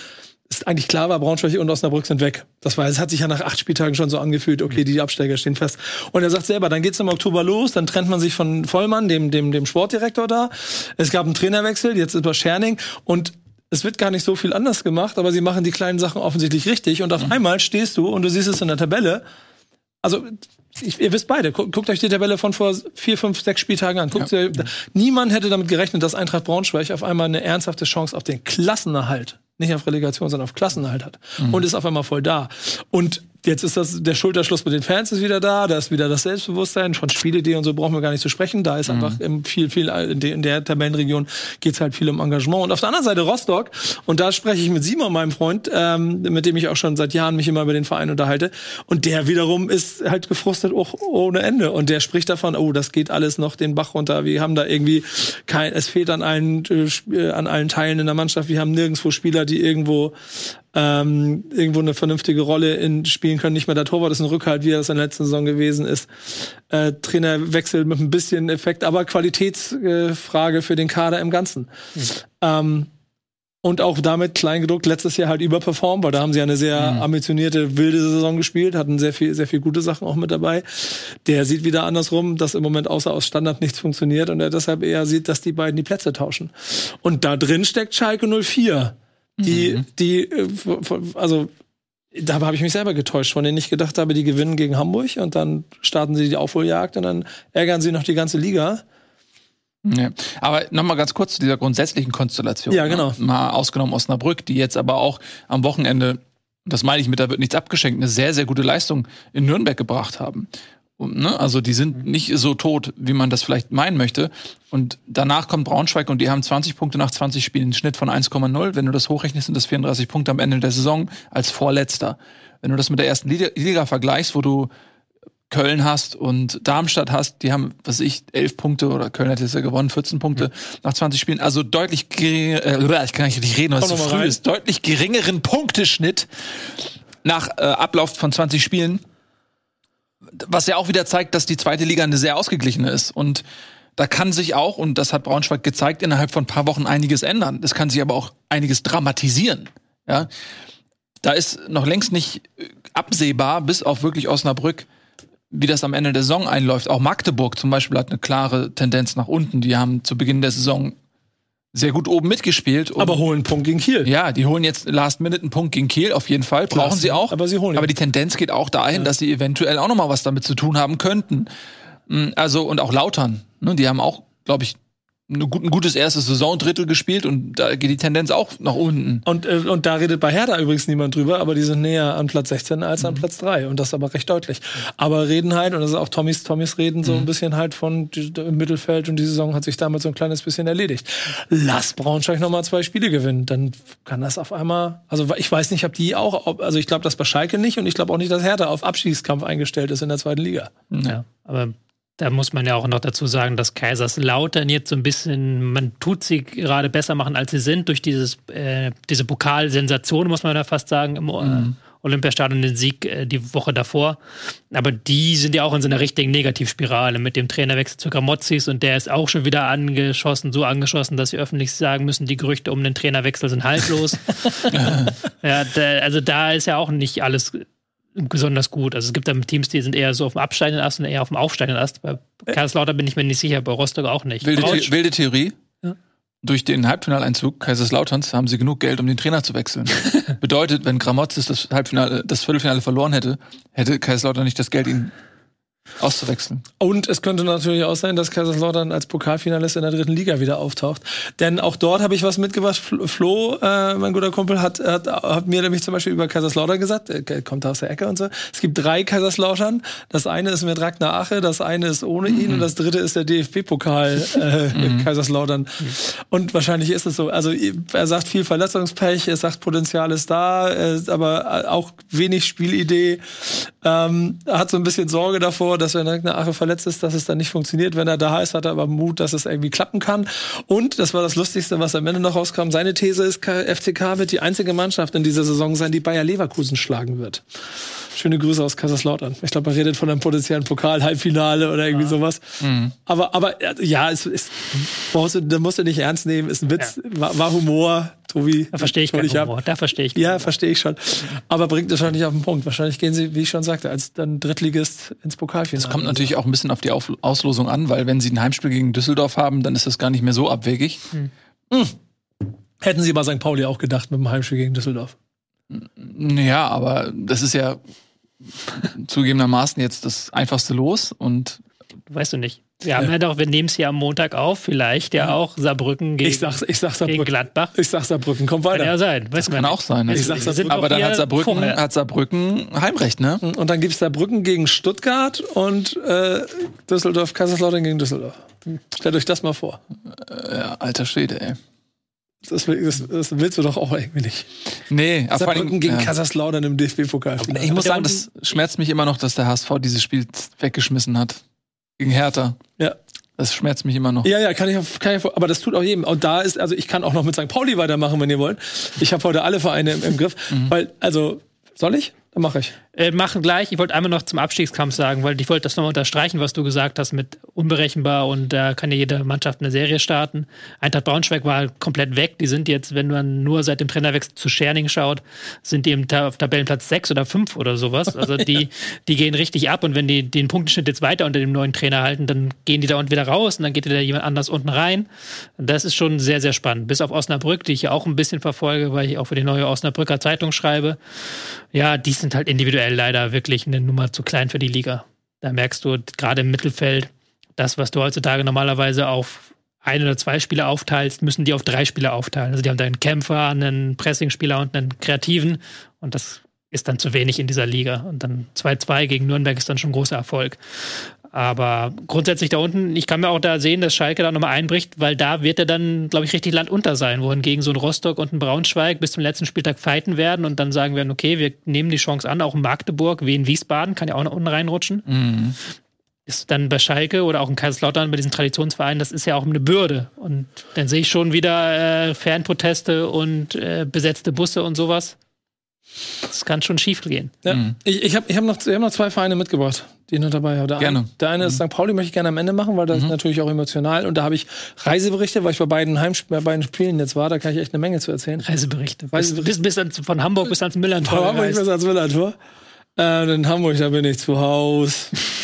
ist eigentlich klar war, Braunschweig und Osnabrück sind weg. Das war, es hat sich ja nach acht Spieltagen schon so angefühlt, okay, die Absteiger stehen fest. Und er sagt selber, dann geht's im Oktober los, dann trennt man sich von Vollmann, dem, dem, dem Sportdirektor da. Es gab einen Trainerwechsel, jetzt ist bei Scherning und es wird gar nicht so viel anders gemacht, aber sie machen die kleinen Sachen offensichtlich richtig und auf mhm. einmal stehst du und du siehst es in der Tabelle. Also, ich, ihr wisst beide, guckt, guckt euch die Tabelle von vor vier, fünf, sechs Spieltagen an. Guckt ja. ihr, niemand hätte damit gerechnet, dass Eintracht Braunschweig auf einmal eine ernsthafte Chance auf den Klassenerhalt nicht auf Relegation, sondern auf Klassenhalt hat. Mhm. Und ist auf einmal voll da. Und jetzt ist das, der Schulterschluss mit den Fans ist wieder da, da ist wieder das Selbstbewusstsein, schon Spielidee und so brauchen wir gar nicht zu sprechen. Da ist mhm. einfach viel, viel, in, de, in der Tabellenregion geht's halt viel um Engagement. Und auf der anderen Seite Rostock, und da spreche ich mit Simon, meinem Freund, ähm, mit dem ich auch schon seit Jahren mich immer über den Verein unterhalte. Und der wiederum ist halt gefrustet auch ohne Ende. Und der spricht davon, oh, das geht alles noch den Bach runter. Wir haben da irgendwie kein, es fehlt an allen, äh, an allen Teilen in der Mannschaft. Wir haben nirgendwo Spieler, die irgendwo ähm, irgendwo eine vernünftige Rolle in spielen können. Nicht mehr der Torwart ist ein Rückhalt, wie er das in der letzten Saison gewesen ist. Äh, Trainerwechsel mit ein bisschen Effekt, aber Qualitätsfrage äh, für den Kader im Ganzen. Mhm. Ähm, und auch damit kleingedruckt letztes Jahr halt überperformt, weil da haben sie eine sehr mhm. ambitionierte, wilde Saison gespielt, hatten sehr viel, sehr viel gute Sachen auch mit dabei. Der sieht wieder andersrum, dass im Moment außer aus Standard nichts funktioniert und er deshalb eher sieht, dass die beiden die Plätze tauschen. Und da drin steckt Schalke 04 die, mhm. die, äh, also da habe ich mich selber getäuscht, von denen ich gedacht habe, die gewinnen gegen Hamburg und dann starten sie die Aufholjagd und dann ärgern sie noch die ganze Liga. Ja. Aber nochmal ganz kurz zu dieser grundsätzlichen Konstellation. Ja, genau. Ne? Mal ausgenommen Osnabrück, die jetzt aber auch am Wochenende, das meine ich mit, da wird nichts abgeschenkt, eine sehr, sehr gute Leistung in Nürnberg gebracht haben. Ne? Also die sind nicht so tot, wie man das vielleicht meinen möchte. Und danach kommt Braunschweig und die haben 20 Punkte nach 20 Spielen, einen Schnitt von 1,0. Wenn du das hochrechnest, sind das 34 Punkte am Ende der Saison als Vorletzter. Wenn du das mit der ersten Liga, Liga vergleichst, wo du Köln hast und Darmstadt hast, die haben, was ich, elf Punkte oder Köln hat jetzt ja gewonnen, 14 Punkte mhm. nach 20 Spielen. Also deutlich geringer, äh, ich kann nicht reden, weil es so früh rein. ist, deutlich geringeren Punkteschnitt nach äh, Ablauf von 20 Spielen was ja auch wieder zeigt, dass die zweite Liga eine sehr ausgeglichene ist. Und da kann sich auch, und das hat Braunschweig gezeigt, innerhalb von ein paar Wochen einiges ändern. Das kann sich aber auch einiges dramatisieren. Ja, da ist noch längst nicht absehbar, bis auf wirklich Osnabrück, wie das am Ende der Saison einläuft. Auch Magdeburg zum Beispiel hat eine klare Tendenz nach unten. Die haben zu Beginn der Saison sehr gut oben mitgespielt. aber holen einen Punkt gegen Kiel. Ja, die holen jetzt Last Minute einen Punkt gegen Kiel, auf jeden Fall. Brauchen Klasse, sie auch. Aber sie holen. Aber die Tendenz geht auch dahin, ja. dass sie eventuell auch noch mal was damit zu tun haben könnten. Mm, also, und auch Lautern, ne, die haben auch, glaube ich, ein gutes erstes Saisondrittel gespielt und da geht die Tendenz auch nach unten. Und, äh, und da redet bei Hertha übrigens niemand drüber, aber die sind näher an Platz 16 als an mhm. Platz 3 und das aber recht deutlich. Aber reden halt, und das ist auch Tommys, Tommys Reden so ein mhm. bisschen halt von im Mittelfeld und die Saison hat sich damit so ein kleines bisschen erledigt. Lass Braunschweig nochmal zwei Spiele gewinnen, dann kann das auf einmal, also ich weiß nicht, ob die auch, also ich glaube, dass bei Schalke nicht und ich glaube auch nicht, dass Hertha auf Abschießkampf eingestellt ist in der zweiten Liga. Ja, aber da muss man ja auch noch dazu sagen, dass Kaiserslautern jetzt so ein bisschen, man tut sie gerade besser machen, als sie sind, durch dieses, äh, diese Pokalsensation, muss man ja fast sagen, im äh, mhm. Olympiastadion den Sieg äh, die Woche davor. Aber die sind ja auch in so einer richtigen Negativspirale mit dem Trainerwechsel zu Gramozis und der ist auch schon wieder angeschossen, so angeschossen, dass sie öffentlich sagen müssen, die Gerüchte um den Trainerwechsel sind haltlos. ja, da, also da ist ja auch nicht alles besonders gut. Also es gibt da Teams, die sind eher so auf dem absteigenden Ast und eher auf dem aufsteigenden Ast. Bei Kaiserslautern bin ich mir nicht sicher, bei Rostock auch nicht. Wilde, The wilde Theorie. Ja. Durch den Halbfinaleinzug Kaiserslauterns haben sie genug Geld, um den Trainer zu wechseln. Bedeutet, wenn Gramozis das Halbfinale, das Viertelfinale verloren hätte, hätte Kaiserslautern nicht das Geld, ihn auszuwechseln. Und es könnte natürlich auch sein, dass Kaiserslautern als Pokalfinalist in der dritten Liga wieder auftaucht. Denn auch dort habe ich was mitgebracht. Flo, äh, mein guter Kumpel, hat, hat, hat mir nämlich zum Beispiel über Kaiserslautern gesagt, er kommt aus der Ecke und so. Es gibt drei Kaiserslautern. Das eine ist mit Ragnar Ache, das eine ist ohne ihn mhm. und das dritte ist der DFB-Pokal äh, mhm. Kaiserslautern. Und wahrscheinlich ist es so. Also er sagt viel Verletzungspech, er sagt Potenzial ist da, aber auch wenig Spielidee. Ähm, er hat so ein bisschen Sorge davor, dass wenn irgendeine Ache verletzt ist, dass es dann nicht funktioniert. Wenn er da ist, hat er aber Mut, dass es irgendwie klappen kann. Und, das war das Lustigste, was am Ende noch rauskam, seine These ist, FCK wird die einzige Mannschaft in dieser Saison sein, die Bayer Leverkusen schlagen wird. Schöne Grüße aus Kaiserslautern. Ich glaube, er redet von einem potenziellen Pokal-Halbfinale oder irgendwie ja. sowas. Mhm. Aber, aber ja, es ist, da musst du nicht ernst nehmen, ist ein Witz, ja. war, war, Humor. Tobi, da verstehe ich keinen Humor. Da verstehe ich. Ja, verstehe ich schon. Aber bringt das wahrscheinlich auf den Punkt. Wahrscheinlich gehen sie, wie ich schon sagte, als dann Drittligist ins Pokalfinale. Es kommt natürlich auch ein bisschen auf die auf Auslosung an, weil wenn sie ein Heimspiel gegen Düsseldorf haben, dann ist das gar nicht mehr so abwegig. Hm. Hm. Hätten sie bei St. Pauli auch gedacht mit dem Heimspiel gegen Düsseldorf. Ja, aber das ist ja zugegebenermaßen jetzt das einfachste Los und weißt du nicht. Wir haben ja, doch, wir nehmen es hier am Montag auf, vielleicht ja, auch Saarbrücken gegen, ich sag, ich sag Saarbrücken. gegen Gladbach. Ich sag Saarbrücken, komm weiter. Kann ja sein. Weiß das kann nicht. auch sein. Ich sag Saarbrücken. Aber dann hat Saarbrücken, hat Saarbrücken Heimrecht, ne? Und dann gibt es Saarbrücken gegen Stuttgart und äh, Düsseldorf, Kaiserslautern gegen Düsseldorf. Stellt euch das mal vor. Äh, ja, alter Schwede, ey. Das, das, das, willst du doch auch irgendwie nicht. Nee, aber Saarbrücken gegen ja. Kaiserslautern im DFB-Pokal. Ich muss sagen, das schmerzt mich immer noch, dass der HSV dieses Spiel weggeschmissen hat. Gegen Hertha. Ja. Das schmerzt mich immer noch. Ja, ja, kann ich, kann ich, aber das tut auch jedem. Und da ist, also ich kann auch noch mit St. Pauli weitermachen, wenn ihr wollt. Ich habe heute alle Vereine im, im Griff, mhm. weil, also, soll ich? Dann mache ich. Äh, machen gleich. Ich wollte einmal noch zum Abstiegskampf sagen, weil ich wollte das nochmal unterstreichen, was du gesagt hast mit unberechenbar und da kann ja jede Mannschaft eine Serie starten. Eintracht Braunschweig war komplett weg. Die sind jetzt, wenn man nur seit dem Trainerwechsel zu Scherning schaut, sind die im Ta auf Tabellenplatz 6 oder 5 oder sowas. Also die, die gehen richtig ab und wenn die den Punktenschnitt jetzt weiter unter dem neuen Trainer halten, dann gehen die da unten wieder raus und dann geht wieder jemand anders unten rein. Das ist schon sehr, sehr spannend. Bis auf Osnabrück, die ich ja auch ein bisschen verfolge, weil ich auch für die neue Osnabrücker Zeitung schreibe. Ja, die sind halt individuell leider wirklich eine Nummer zu klein für die Liga. Da merkst du gerade im Mittelfeld, das, was du heutzutage normalerweise auf ein oder zwei Spieler aufteilst, müssen die auf drei Spieler aufteilen. Also die haben da einen Kämpfer, einen Pressingspieler und einen Kreativen. Und das ist dann zu wenig in dieser Liga. Und dann 2-2 gegen Nürnberg ist dann schon ein großer Erfolg. Aber grundsätzlich da unten, ich kann mir auch da sehen, dass Schalke da nochmal einbricht, weil da wird er dann, glaube ich, richtig landunter sein, wohingegen so ein Rostock und ein Braunschweig bis zum letzten Spieltag fighten werden und dann sagen werden, okay, wir nehmen die Chance an, auch in Magdeburg, wie in Wiesbaden, kann ja auch nach unten reinrutschen. Mhm. Ist dann bei Schalke oder auch in Kaiserslautern bei diesen Traditionsvereinen, das ist ja auch eine Bürde. Und dann sehe ich schon wieder äh, Fanproteste und äh, besetzte Busse und sowas. Das kann schon schief gehen. Ja. Mhm. Ich, ich habe ich hab noch, hab noch zwei Vereine mitgebracht, die noch dabei habe. Der gerne. Eine, der eine ist mhm. St. Pauli, möchte ich gerne am Ende machen, weil das mhm. ist natürlich auch emotional. Und da habe ich Reiseberichte, weil ich bei beiden, Heimsp bei beiden Spielen jetzt war, da kann ich echt eine Menge zu erzählen. Reiseberichte. Reiseberichte. Bis, bis, bis von Hamburg bis ans Millantor. Von Hamburg bis ans Millantor. Äh, in Hamburg, da bin ich zu Hause.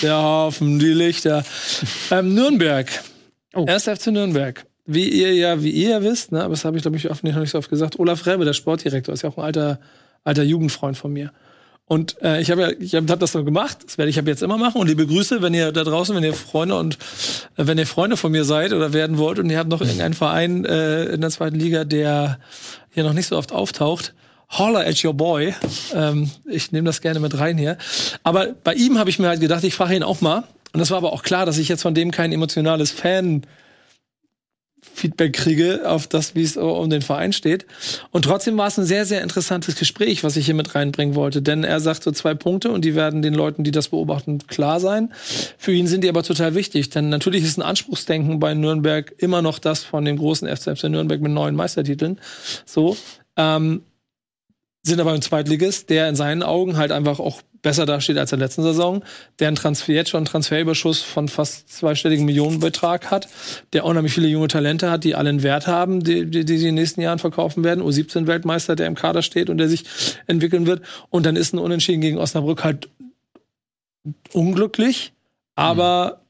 Der Hafen, die Lichter. Ähm, Nürnberg. Oh. Erst FC Nürnberg. Wie ihr ja, wie ihr ja wisst, ne, aber das habe ich, glaube ich, nicht, noch nicht so oft gesagt, Olaf Rebbe, der Sportdirektor, ist ja auch ein alter alter Jugendfreund von mir. Und äh, ich habe ja, ich habe hab das so gemacht, das werde ich ab jetzt immer machen. Und liebe Grüße, wenn ihr da draußen, wenn ihr Freunde und äh, wenn ihr Freunde von mir seid oder werden wollt und ihr habt noch irgendeinen Verein äh, in der zweiten Liga, der hier noch nicht so oft auftaucht, holler at your boy. Ähm, ich nehme das gerne mit rein hier. Aber bei ihm habe ich mir halt gedacht, ich frage ihn auch mal. Und das war aber auch klar, dass ich jetzt von dem kein emotionales Fan Feedback kriege auf das, wie es um den Verein steht. Und trotzdem war es ein sehr, sehr interessantes Gespräch, was ich hier mit reinbringen wollte. Denn er sagt so zwei Punkte und die werden den Leuten, die das beobachten, klar sein. Für ihn sind die aber total wichtig. Denn natürlich ist ein Anspruchsdenken bei Nürnberg immer noch das von dem großen FC Nürnberg mit neuen Meistertiteln. So. Ähm, sind aber ein Zweitligist, der in seinen Augen halt einfach auch besser dasteht als in der letzten Saison, der einen Transfer, jetzt schon einen Transferüberschuss von fast zweistelligen Millionenbetrag hat, der unheimlich viele junge Talente hat, die alle einen Wert haben, die, die, die sie in den nächsten Jahren verkaufen werden. U17-Weltmeister, der im Kader steht und der sich entwickeln wird. Und dann ist ein Unentschieden gegen Osnabrück halt unglücklich, aber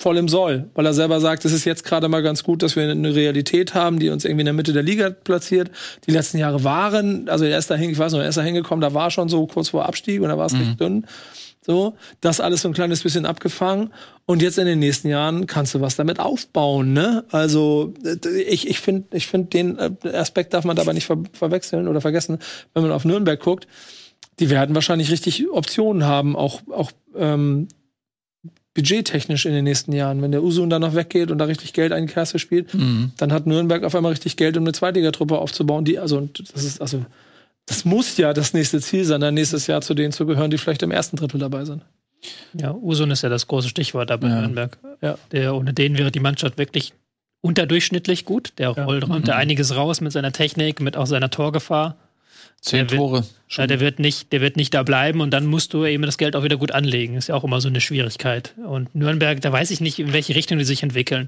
voll im Soll, weil er selber sagt, es ist jetzt gerade mal ganz gut, dass wir eine Realität haben, die uns irgendwie in der Mitte der Liga platziert. Die letzten Jahre waren, also er ist da hin, ich weiß noch, er ist da hingekommen, da war schon so kurz vor Abstieg und da war es mhm. recht dünn. So, das alles so ein kleines bisschen abgefangen. Und jetzt in den nächsten Jahren kannst du was damit aufbauen, ne? Also, ich, ich finde, ich finde, den äh, Aspekt darf man dabei nicht ver verwechseln oder vergessen, wenn man auf Nürnberg guckt. Die werden wahrscheinlich richtig Optionen haben, auch, auch ähm, budgettechnisch in den nächsten Jahren. Wenn der Usun dann noch weggeht und da richtig Geld in die Kasse spielt, mhm. dann hat Nürnberg auf einmal richtig Geld, um eine Zweitligatruppe aufzubauen. Die, also, das ist, also, das muss ja das nächste Ziel sein, dann nächstes Jahr zu denen zu gehören, die vielleicht im ersten Drittel dabei sind. Ja, Usun ist ja das große Stichwort da bei Ja. Nürnberg. Ja. Der, ohne den wäre die Mannschaft wirklich unterdurchschnittlich gut. Der Ja. rollt runter einiges raus mit seiner Technik, mit auch seiner Torgefahr. Zehn Der wird- Tore. Ja, der wird nicht, der wird nicht da bleiben und dann musst du eben das Geld auch wieder gut anlegen. Ist ja auch immer so eine Schwierigkeit. Und Nürnberg, da weiß ich nicht, in welche Richtung die sich entwickeln.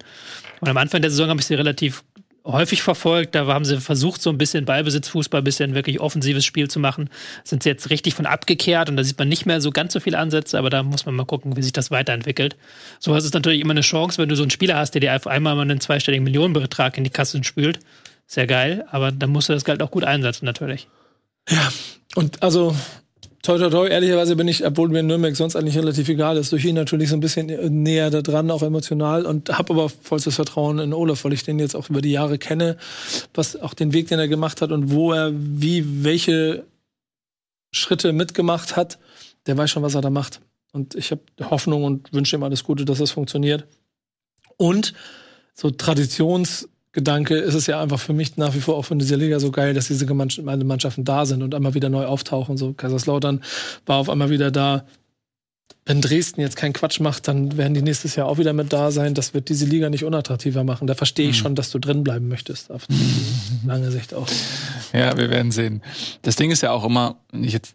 Und am Anfang der Saison habe ich sie relativ häufig verfolgt. Da haben sie versucht, so ein bisschen Ballbesitzfußball, ein bisschen wirklich offensives Spiel zu machen. Sind sie jetzt richtig von abgekehrt und da sieht man nicht mehr so ganz so viele Ansätze, aber da muss man mal gucken, wie sich das weiterentwickelt. So ist es natürlich immer eine Chance, wenn du so einen Spieler hast, der dir auf einmal mal einen zweistelligen Millionenbetrag in die Kasse spült. Sehr geil, aber dann musst du das Geld auch gut einsetzen, natürlich. Und also, toi, toi, toi, ehrlicherweise bin ich, obwohl mir Nürnberg sonst eigentlich relativ egal ist, durch ihn natürlich so ein bisschen näher da dran, auch emotional und habe aber vollstes Vertrauen in Olaf, weil ich den jetzt auch über die Jahre kenne, was auch den Weg, den er gemacht hat und wo er wie welche Schritte mitgemacht hat, der weiß schon, was er da macht. Und ich habe Hoffnung und wünsche ihm alles Gute, dass das funktioniert. Und so Traditionsgedanke ist es ja einfach für mich nach wie vor auch von dieser Liga so geil, dass diese Mannschaften da sind und einmal wieder neu auftauchen. So Kaiserslautern war auf einmal wieder da. Wenn Dresden jetzt keinen Quatsch macht, dann werden die nächstes Jahr auch wieder mit da sein. Das wird diese Liga nicht unattraktiver machen. Da verstehe ich schon, dass du drin bleiben möchtest. Auf lange Sicht auch. Ja, wir werden sehen. Das Ding ist ja auch immer, ich jetzt,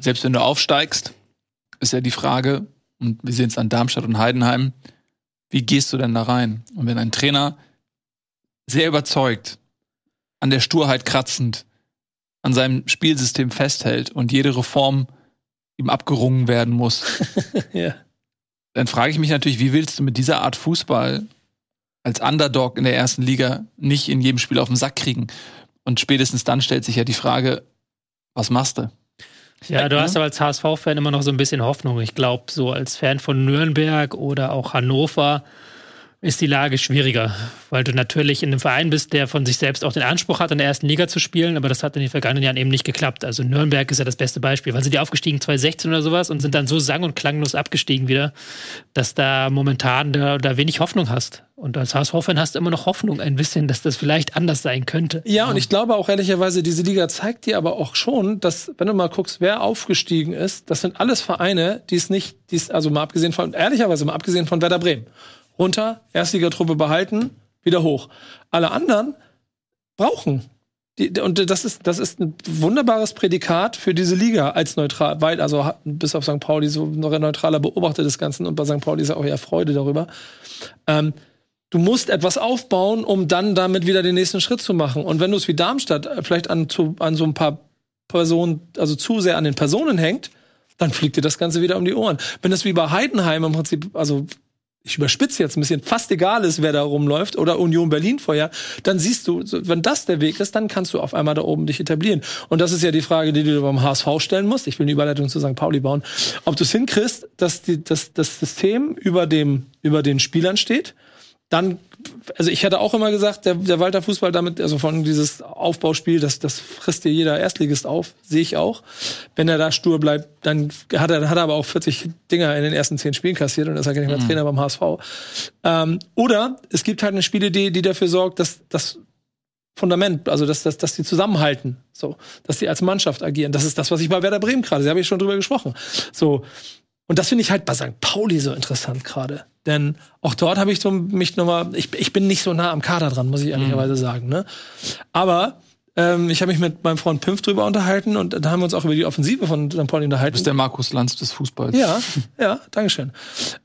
selbst wenn du aufsteigst, ist ja die Frage, und wir sehen es an Darmstadt und Heidenheim, wie gehst du denn da rein? Und wenn ein Trainer sehr überzeugt, an der Sturheit kratzend, an seinem Spielsystem festhält und jede Reform ihm abgerungen werden muss, ja. dann frage ich mich natürlich, wie willst du mit dieser Art Fußball als Underdog in der ersten Liga nicht in jedem Spiel auf den Sack kriegen? Und spätestens dann stellt sich ja die Frage, was machst du? Ja, du ne? hast aber als HSV-Fan immer noch so ein bisschen Hoffnung. Ich glaube, so als Fan von Nürnberg oder auch Hannover ist die Lage schwieriger, weil du natürlich in einem Verein bist, der von sich selbst auch den Anspruch hat, in der ersten Liga zu spielen, aber das hat in den vergangenen Jahren eben nicht geklappt. Also Nürnberg ist ja das beste Beispiel, weil sie die aufgestiegen 2016 oder sowas und sind dann so sang- und klanglos abgestiegen wieder, dass da momentan da, da wenig Hoffnung hast. Und als HSV-Fan hast du immer noch Hoffnung ein bisschen, dass das vielleicht anders sein könnte. Ja, und ich glaube auch ehrlicherweise, diese Liga zeigt dir aber auch schon, dass, wenn du mal guckst, wer aufgestiegen ist, das sind alles Vereine, die es nicht, die es, also mal abgesehen von, ehrlicherweise mal abgesehen von Werder Bremen. Runter, Erstligatruppe behalten, wieder hoch. Alle anderen brauchen. Die, und das ist, das ist ein wunderbares Prädikat für diese Liga als neutral, weil, also bis auf St. Pauli so noch ein neutraler Beobachter des Ganzen und bei St. Pauli ist ja auch eher Freude darüber. Ähm, du musst etwas aufbauen, um dann damit wieder den nächsten Schritt zu machen. Und wenn du es wie Darmstadt äh, vielleicht an, zu, an so ein paar Personen, also zu sehr an den Personen hängt, dann fliegt dir das Ganze wieder um die Ohren. Wenn das wie bei Heidenheim im Prinzip, also ich überspitze jetzt ein bisschen, fast egal ist, wer da rumläuft, oder Union Berlin vorher, dann siehst du, wenn das der Weg ist, dann kannst du auf einmal da oben dich etablieren. Und das ist ja die Frage, die du beim HSV stellen musst. Ich will eine Überleitung zu St. Pauli bauen. Ob du es hinkriegst, dass die, dass das System über dem, über den Spielern steht, dann, also ich hatte auch immer gesagt, der, der Walter Fußball damit, also von dieses Aufbauspiel, das, das frisst dir jeder Erstligist auf, sehe ich auch. Wenn er da stur bleibt, dann hat er, hat er aber auch 40 Dinger in den ersten 10 Spielen kassiert und ist ja gar nicht mehr Trainer beim HSV. Ähm, oder es gibt halt eine Spielidee, die dafür sorgt, dass das Fundament, also dass, dass, dass die zusammenhalten, so, dass die als Mannschaft agieren. Das ist das, was ich bei Werder Bremen gerade, da habe ich schon drüber gesprochen. So, und das finde ich halt bei St. Pauli so interessant gerade. Denn auch dort habe ich so mich nochmal, ich, ich bin nicht so nah am Kader dran, muss ich ehrlicherweise sagen. Ne? Aber ähm, ich habe mich mit meinem Freund Pimpf drüber unterhalten und da haben wir uns auch über die Offensive von St. Pauli Du unterhalten. bist der Markus Lanz des Fußballs. Ja, ja, Dankeschön.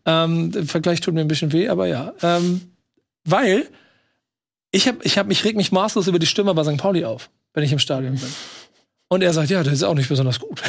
Ähm, der Vergleich tut mir ein bisschen weh, aber ja. Ähm, weil ich habe, ich hab, mich reg mich maßlos über die Stimme bei St. Pauli auf, wenn ich im Stadion bin. Und er sagt, ja, das ist auch nicht besonders gut.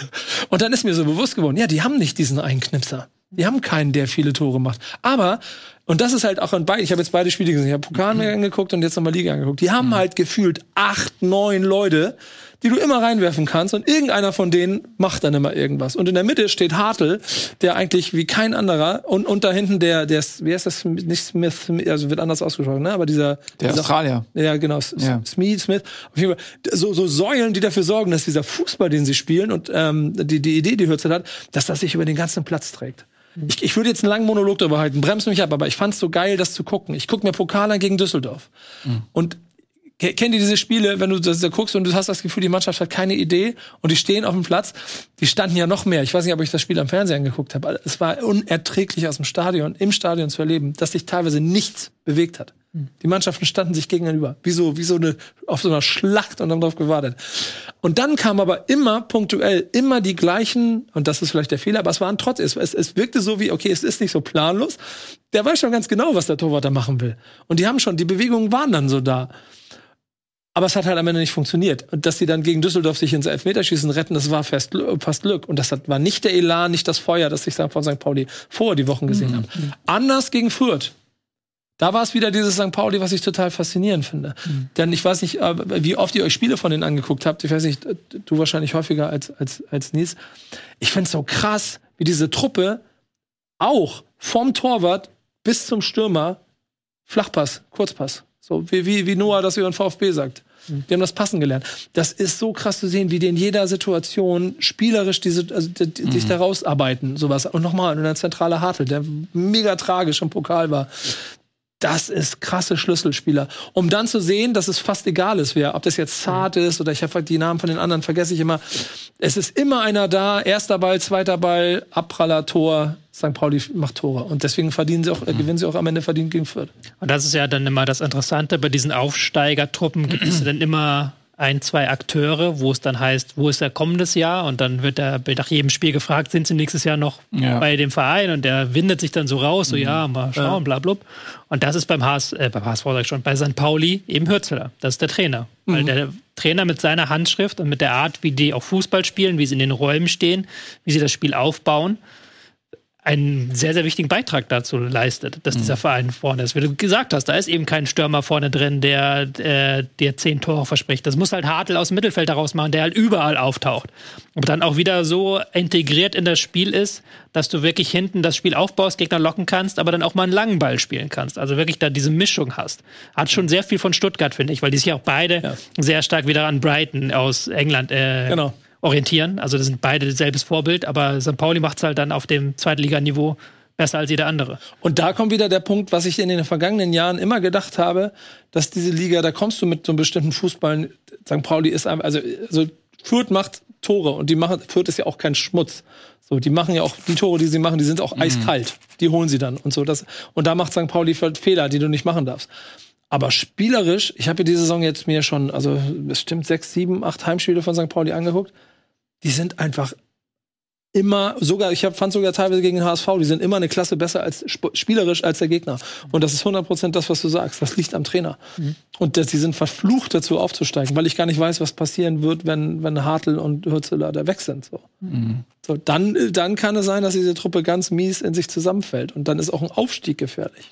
Und dann ist mir so bewusst geworden, ja, die haben nicht diesen einen Knipser. Die haben keinen, der viele Tore macht. Aber, und das ist halt auch an beiden, ich habe jetzt beide Spiele gesehen, ich habe Pokal mir angeguckt und jetzt nochmal Liga angeguckt. Die haben halt gefühlt acht, neun Leute, die du immer reinwerfen kannst und irgendeiner von denen macht dann immer irgendwas. Und in der Mitte steht Hartl, der eigentlich wie kein anderer und, und da hinten der, der, wie heißt das, nicht Smith, also wird anders ausgesprochen, ne? aber dieser. Der dieser, Australier. Ja, genau, Ja. Smith, Smith. Auf jeden Fall, so, so Säulen, die dafür sorgen, dass dieser Fußball, den sie spielen und ähm, die, die Idee, die Hürzel hat, dass das sich über den ganzen Platz trägt. Ich, ich würde jetzt einen langen Monolog darüber halten, bremst mich ab, aber ich fand es so geil, das zu gucken. Ich gucke mir Pokal an gegen Düsseldorf. Und ke- kennt ihr diese Spiele, wenn du das da guckst und du hast das Gefühl, die Mannschaft hat keine Idee und die stehen auf dem Platz, die standen ja noch mehr. Ich weiß nicht, ob ich das Spiel am Fernsehen angeguckt habe. Es war unerträglich aus dem Stadion, im Stadion zu erleben, dass sich teilweise nichts bewegt hat. Die Mannschaften standen sich gegenüber, wie so, wie so eine, auf so einer Schlacht und haben darauf gewartet. Und dann kam aber immer punktuell, immer die gleichen, und das ist vielleicht der Fehler, aber es waren trotzdem, es, es, es wirkte so wie, okay, es ist nicht so planlos. Der weiß schon ganz genau, was der Torwart da machen will. Und die haben schon, die Bewegungen waren dann so da. Aber es hat halt am Ende nicht funktioniert. Und dass sie dann gegen Düsseldorf sich ins Elfmeterschießen retten, das war fast, fast Glück. Und das hat, war nicht der Elan, nicht das Feuer, das ich von St. Pauli vor die Wochen gesehen habe. Anders gegen Fürth. Da war es wieder dieses St. Pauli, was ich total faszinierend finde. Denn ich weiß nicht, äh, wie oft ihr euch Spiele von denen angeguckt habt. Ich weiß nicht, äh, du wahrscheinlich häufiger als, als, als Nies. Ich finde es so krass, wie diese Truppe auch vom Torwart bis zum Stürmer Flachpass, Kurzpass. So wie, wie, wie Noah das über den VfB sagt. Die haben das Passen gelernt. Das ist so krass zu sehen, wie die in jeder Situation spielerisch diese, also die, die, sich da rausarbeiten, sowas. Und nochmal, und der zentrale Hartl, der mega tragisch im Pokal war. Das ist krasse Schlüsselspieler. Um dann zu sehen, dass es fast egal ist, wer, ob das jetzt Zart ist oder ich habe die Namen von den anderen vergesse ich immer. Es ist immer einer da, erster Ball, zweiter Ball, Abpraller, Tor. St. Pauli macht Tore. Und deswegen verdienen sie auch, äh, gewinnen sie auch am Ende verdient gegen Fürth. Und das ist ja dann immer das Interessante. Bei diesen Aufsteigertruppen gibt es ja dann immer ein, zwei Akteure, wo es dann heißt, wo ist der kommendes Jahr? Und dann wird er nach jedem Spiel gefragt, sind sie nächstes Jahr noch Ja. bei dem Verein? Und der windet sich dann so raus, so ja, mal schauen, bla, bla. Und das ist beim HS, äh, beim HSV sag ich schon, bei St. Pauli eben Hürzeler. Das ist der Trainer. Weil der Trainer mit seiner Handschrift und mit der Art, wie die auch Fußball spielen, wie sie in den Räumen stehen, wie sie das Spiel aufbauen, einen sehr, sehr wichtigen Beitrag dazu leistet, dass dieser Verein vorne ist. Wie du gesagt hast, da ist eben kein Stürmer vorne drin, der, äh, der zehn Tore verspricht. Das muss halt Hartl aus dem Mittelfeld heraus machen, der halt überall auftaucht. Und dann auch wieder so integriert in das Spiel ist, dass du wirklich hinten das Spiel aufbaust, Gegner locken kannst, aber dann auch mal einen langen Ball spielen kannst. Also wirklich da diese Mischung hast. Hat schon sehr viel von Stuttgart, finde ich, weil die sich auch beide sehr stark wieder an Brighton aus England äh, Genau. Orientieren. Also das sind beide selbes Vorbild, aber St. Pauli macht es halt dann auf dem Zweitliganiveau besser als jeder andere. Und da kommt wieder der Punkt, was ich in den vergangenen Jahren immer gedacht habe, dass diese Liga, da kommst du mit so einem bestimmten Fußball, St. Pauli ist einfach, also, also Fürth macht Tore und die machen, Fürth ist ja auch kein Schmutz. So, die machen ja auch, die Tore, die sie machen, die sind auch eiskalt. Die holen sie dann und so. Das, und da macht St. Pauli Fehler, die du nicht machen darfst. Aber spielerisch, ich habe ja diese Saison jetzt mir schon, also bestimmt sechs, sieben, acht Heimspiele von St. Pauli angeguckt. Die sind einfach immer, sogar, ich fand sogar teilweise gegen den HSV, die sind immer eine Klasse besser als sp- spielerisch als der Gegner. Und das ist 100% das, was du sagst. Das liegt am Trainer. Und dass, die sind verflucht dazu aufzusteigen, weil ich gar nicht weiß, was passieren wird, wenn, wenn Hartl und Hürzeler da weg sind. So. So, dann, dann kann es sein, dass diese Truppe ganz mies in sich zusammenfällt. Und dann ist auch ein Aufstieg gefährlich.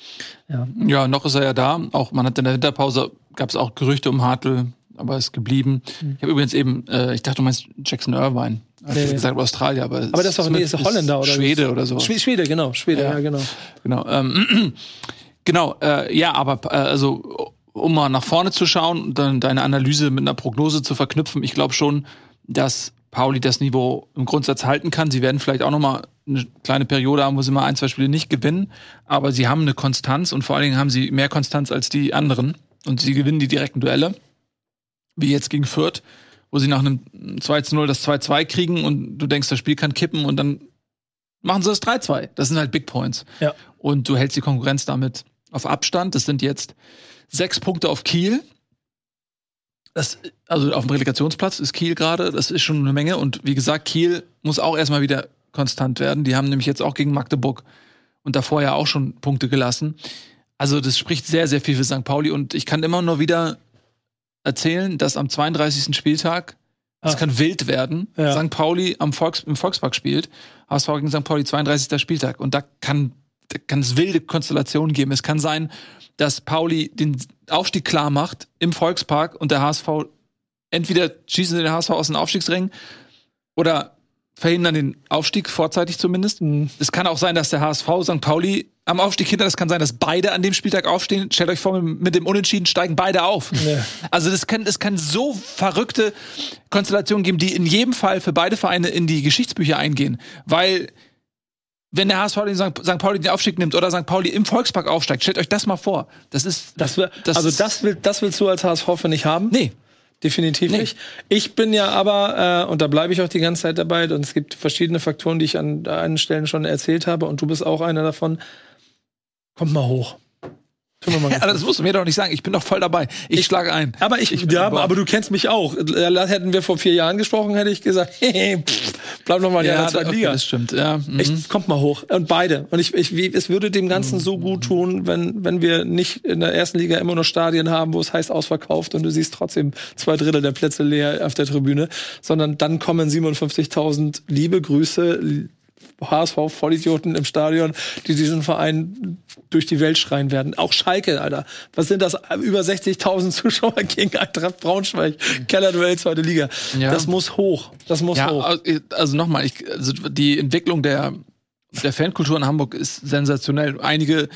Ja, noch ist er ja da. Auch man hat in der Winterpause gab es auch Gerüchte um Hartl, aber ist geblieben. Ich habe übrigens eben, äh, ich dachte, du meinst Jackson Irvine. Ich nee. gesagt, Australier, aber, Aber das ist doch, nee, ist Holländer oder Schwede oder so. Schwede, Schwede genau. Schwede, ja, Ja. genau. Genau. Ähm, genau. Äh, ja, aber äh, also um mal nach vorne zu schauen und dann deine Analyse mit einer Prognose zu verknüpfen, ich glaube schon, dass Pauli das Niveau im Grundsatz halten kann. Sie werden vielleicht auch noch mal eine kleine Periode haben, wo sie mal ein, zwei Spiele nicht gewinnen, aber sie haben eine Konstanz und vor allen Dingen haben sie mehr Konstanz als die anderen und sie gewinnen die direkten Duelle, wie jetzt gegen Fürth, wo sie nach einem 2 zu 0 das 2-2 kriegen und du denkst, das Spiel kann kippen und dann machen sie das 3-2. Das sind halt Big Points. Ja. Und du hältst die Konkurrenz damit auf Abstand. Das sind jetzt sechs Punkte auf Kiel. Das, also auf dem Relegationsplatz ist Kiel gerade. Das ist schon eine Menge. Und wie gesagt, Kiel muss auch erstmal wieder konstant werden. Die haben nämlich jetzt auch gegen Magdeburg und davor ja auch schon Punkte gelassen. Also das spricht sehr, sehr viel für St. Pauli. Und ich kann immer nur wieder erzählen, dass am 32. Spieltag es Ah. kann wild werden. Ja. St. Pauli am Volks, im Volkspark spielt. HSV gegen St. Pauli 32. Spieltag. Und da kann, da kann es wilde Konstellationen geben. Es kann sein, dass Pauli den Aufstieg klar macht im Volkspark und der HSV entweder schießen sie den HSV aus den Aufstiegsrängen oder verhindern den Aufstieg vorzeitig zumindest. Mhm. Es kann auch sein, dass der HSV St. Pauli am Aufstieg hinter, das kann sein, dass beide an dem Spieltag aufstehen. Stellt euch vor, mit dem Unentschieden steigen beide auf. Ja. Also das kann, es kann so verrückte Konstellationen geben, die in jedem Fall für beide Vereine in die Geschichtsbücher eingehen. Weil wenn der HSV den St. Pauli den Aufstieg nimmt oder St. Pauli im Volkspark aufsteigt, stellt euch das mal vor. Das ist Das will, Das also das, will, das willst du als HSV nicht haben? nee. Definitiv Nee. nicht. Ich bin ja aber, äh, und da bleibe ich auch die ganze Zeit dabei, und es gibt verschiedene Faktoren, die ich an einigen Stellen schon erzählt habe, und du bist auch einer davon. Kommt mal hoch. Ja, das musst du mir doch nicht sagen. Ich bin doch voll dabei. Ich, schlage ein. aber ich, bin ja, aber du kennst mich auch. Hätten wir vor vier Jahren gesprochen, hätte ich gesagt, hey, pff, bleib noch mal in der ja, zweiten okay, Liga. das stimmt. Ja, mhm. Echt, kommt mal hoch. Und beide. Und ich, ich, wie, es würde dem Ganzen so gut tun, wenn, wenn wir nicht in der ersten Liga immer nur Stadien haben, wo es heißt ausverkauft und du siehst trotzdem zwei Drittel der Plätze leer auf der Tribüne, sondern dann kommen 57.000 liebe Grüße, HSV-Vollidioten im Stadion, die diesen Verein durch die Welt schreien werden. Auch Schalke, Alter. Was sind das? Über 60.000 Zuschauer gegen Eintracht Braunschweig. Kellerduell, zweite Liga. Ja. Das muss hoch. Das muss Ja, hoch. also nochmal, also die Entwicklung der, der Fankultur in Hamburg ist sensationell. Einige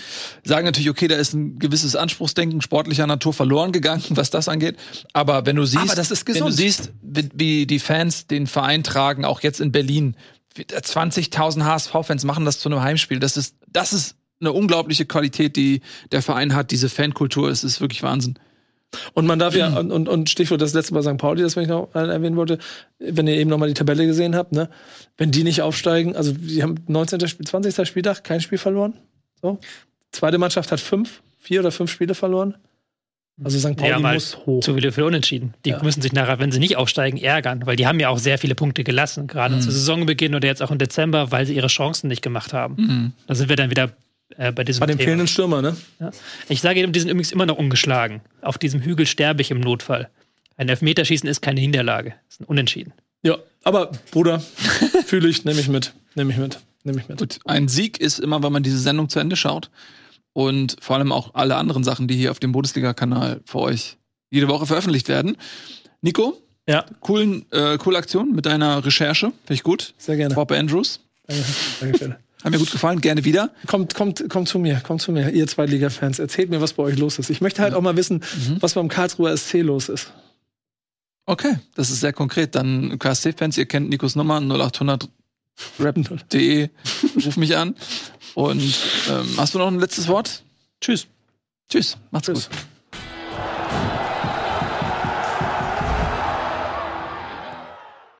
sagen natürlich, okay, da ist ein gewisses Anspruchsdenken sportlicher Natur verloren gegangen, was das angeht. Aber wenn du siehst, wenn du siehst, wie die Fans den Verein tragen, auch jetzt in Berlin, 20.000 HSV-Fans machen das zu einem Heimspiel. Das ist, das ist eine unglaubliche Qualität, die der Verein hat, diese Fankultur. Es ist wirklich Wahnsinn. Und man darf ja, und, und, und Stichwort das letzte bei St. Pauli, das ich noch erwähnen wollte, wenn ihr eben noch mal die Tabelle gesehen habt, ne, wenn die nicht aufsteigen, also die haben 19. Spiel, 20. Spieltag kein Spiel verloren. So. Zweite Mannschaft hat fünf, vier oder fünf Spiele verloren. Also St. Pauli Ja, weil muss hoch. zu viele für unentschieden. Die Ja. müssen sich nachher, wenn sie nicht aufsteigen, ärgern, weil die haben ja auch sehr viele Punkte gelassen, gerade Mhm. zu Saisonbeginn oder jetzt auch im Dezember, weil sie ihre Chancen nicht gemacht haben. Da sind wir dann wieder äh, bei diesem Bei dem Thema. fehlenden Stürmer, ne? Ja. Ich sage jedem, die sind übrigens immer noch ungeschlagen. Auf diesem Hügel sterbe ich im Notfall. Ein Elfmeterschießen ist keine Niederlage. Ist ein Unentschieden. Ja, aber Bruder, fühle ich, nehme ich mit. Nehme ich mit. Nehme ich mit. Gut, ein Sieg ist immer, wenn man diese Sendung zu Ende schaut. Und vor allem auch alle anderen Sachen, die hier auf dem Bundesliga-Kanal für euch jede Woche veröffentlicht werden. Nico, Ja, coolen, äh, coole Aktion mit deiner Recherche. Finde ich gut. sehr gerne. Bob Andrews. Danke, Dankeschön. Hat mir gut gefallen. Gerne wieder. Kommt, kommt, kommt zu mir, kommt zu mir, ihr Zweitliga-Fans. Erzählt mir, was bei euch los ist. Ich möchte halt auch mal wissen, was beim Karlsruher SC los ist. Okay, das ist sehr konkret. Dann KSC-Fans, ihr kennt Nikos Nummer 0800 rap.de. Ruf mich an. Und ähm, hast du noch ein letztes Wort? Tschüss. Tschüss. Macht's Tschüss. gut.